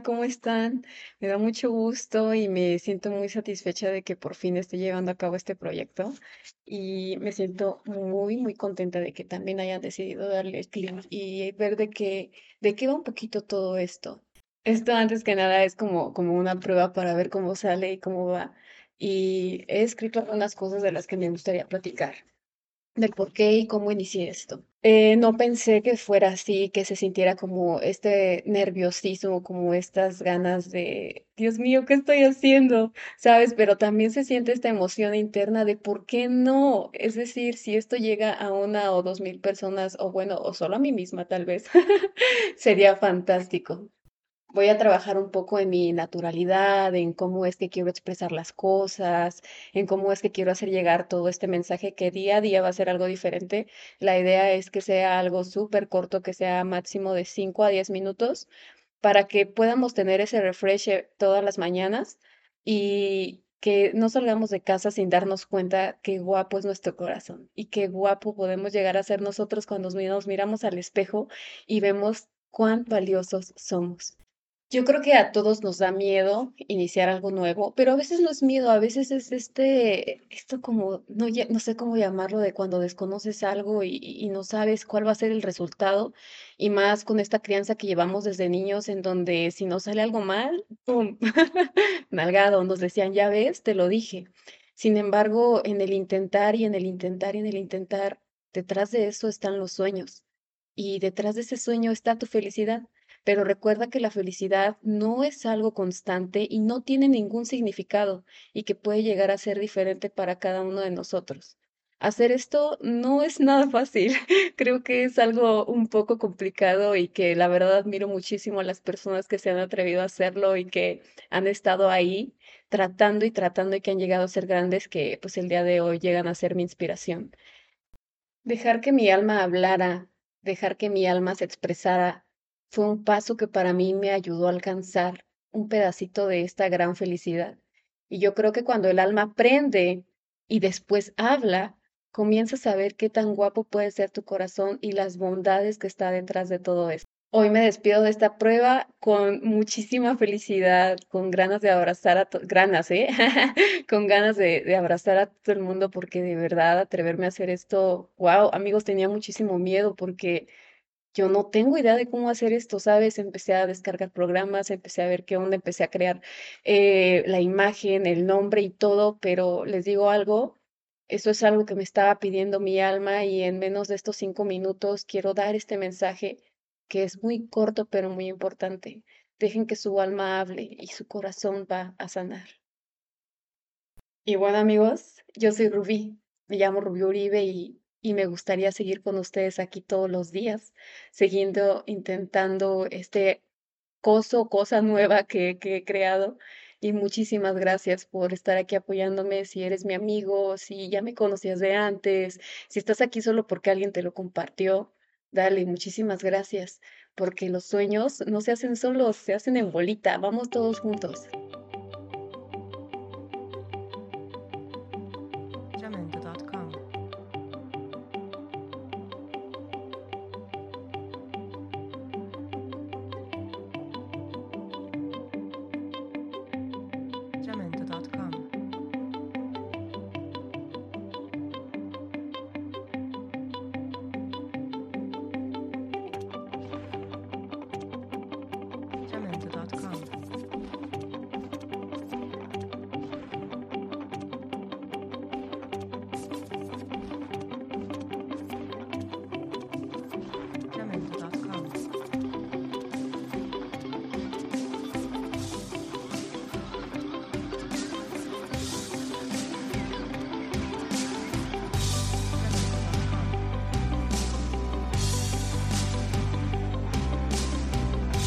¿cómo están? Me da mucho gusto y me siento muy satisfecha de que por fin esté llevando a cabo este proyecto y me siento muy, muy contenta de que también hayan decidido darle clic y ver de qué, de qué va un poquito todo esto. Esto antes que nada es como, como una prueba para ver cómo sale y cómo va. Y he escrito algunas cosas de las que me gustaría platicar del por qué y cómo inicié esto. Eh, no pensé que fuera así, que se sintiera como este nerviosismo, como estas ganas de, Dios mío, ¿qué estoy haciendo? ¿Sabes? Pero también se siente esta emoción interna de por qué no. Es decir, si esto llega a una o dos mil personas, o bueno, o solo a mí misma tal vez, sería fantástico voy a trabajar un poco en mi naturalidad, en cómo es que quiero expresar las cosas, en cómo es que quiero hacer llegar todo este mensaje que día a día va a ser algo diferente. La idea es que sea algo súper corto, que sea máximo de 5 a 10 minutos, para que podamos tener ese refresh eh, todas las mañanas y que no salgamos de casa sin darnos cuenta qué guapo es nuestro corazón y qué guapo podemos llegar a ser nosotros cuando nos miramos al espejo y vemos cuán valiosos somos. Yo creo que a todos nos da miedo iniciar algo nuevo, pero a veces no es miedo, a veces es este, esto como, no, sé cómo llamarlo, de cuando desconoces algo y, y no sabes cuál va a ser el resultado, y más con esta crianza que llevamos desde niños, en donde si no sale algo mal, ¡pum! Nalgado, nos decían, ya ves, te lo dije. Sin embargo, en el intentar y en el intentar y en el intentar, detrás de eso están los sueños, y detrás de ese sueño está tu felicidad. Pero recuerda que la felicidad no es algo constante y no tiene ningún significado y que puede llegar a ser diferente para cada uno de nosotros. Hacer esto no es nada fácil. Creo que es algo un poco complicado y que la verdad admiro muchísimo a las personas que se han atrevido a hacerlo y que han estado ahí tratando y tratando y que han llegado a ser grandes que pues el día de hoy llegan a ser mi inspiración. Dejar que mi alma hablara, dejar que mi alma se expresara fue un paso que para mí me ayudó a alcanzar un pedacito de esta gran felicidad. Y yo creo que cuando el alma aprende y después habla, comienzas a ver qué tan guapo puede ser tu corazón y las bondades que está detrás de todo esto. Hoy me despido de esta prueba con muchísima felicidad, con ganas de abrazar a todos, ganas, ¿eh? con ganas de, de abrazar a todo el mundo porque de verdad atreverme a hacer esto, wow, amigos, tenía muchísimo miedo porque yo no tengo idea de cómo hacer esto, ¿sabes? Empecé a descargar programas, empecé a ver qué onda, empecé a crear eh, la imagen, el nombre y todo, pero les digo algo, eso es algo que me estaba pidiendo mi alma y en menos de estos cinco minutos quiero dar este mensaje que es muy corto pero muy importante. Dejen que su alma hable y su corazón va a sanar. Y bueno amigos, yo soy Rubí, me llamo Rubí Uribe y y me gustaría seguir con ustedes aquí todos los días, siguiendo intentando este coso, cosa nueva que, que he creado. Y muchísimas gracias por estar aquí apoyándome. Si eres mi amigo, si ya me conocías de antes, si estás aquí solo porque alguien te lo compartió, dale, muchísimas gracias, porque los sueños no se hacen solos, se hacen en bolita. Vamos todos juntos.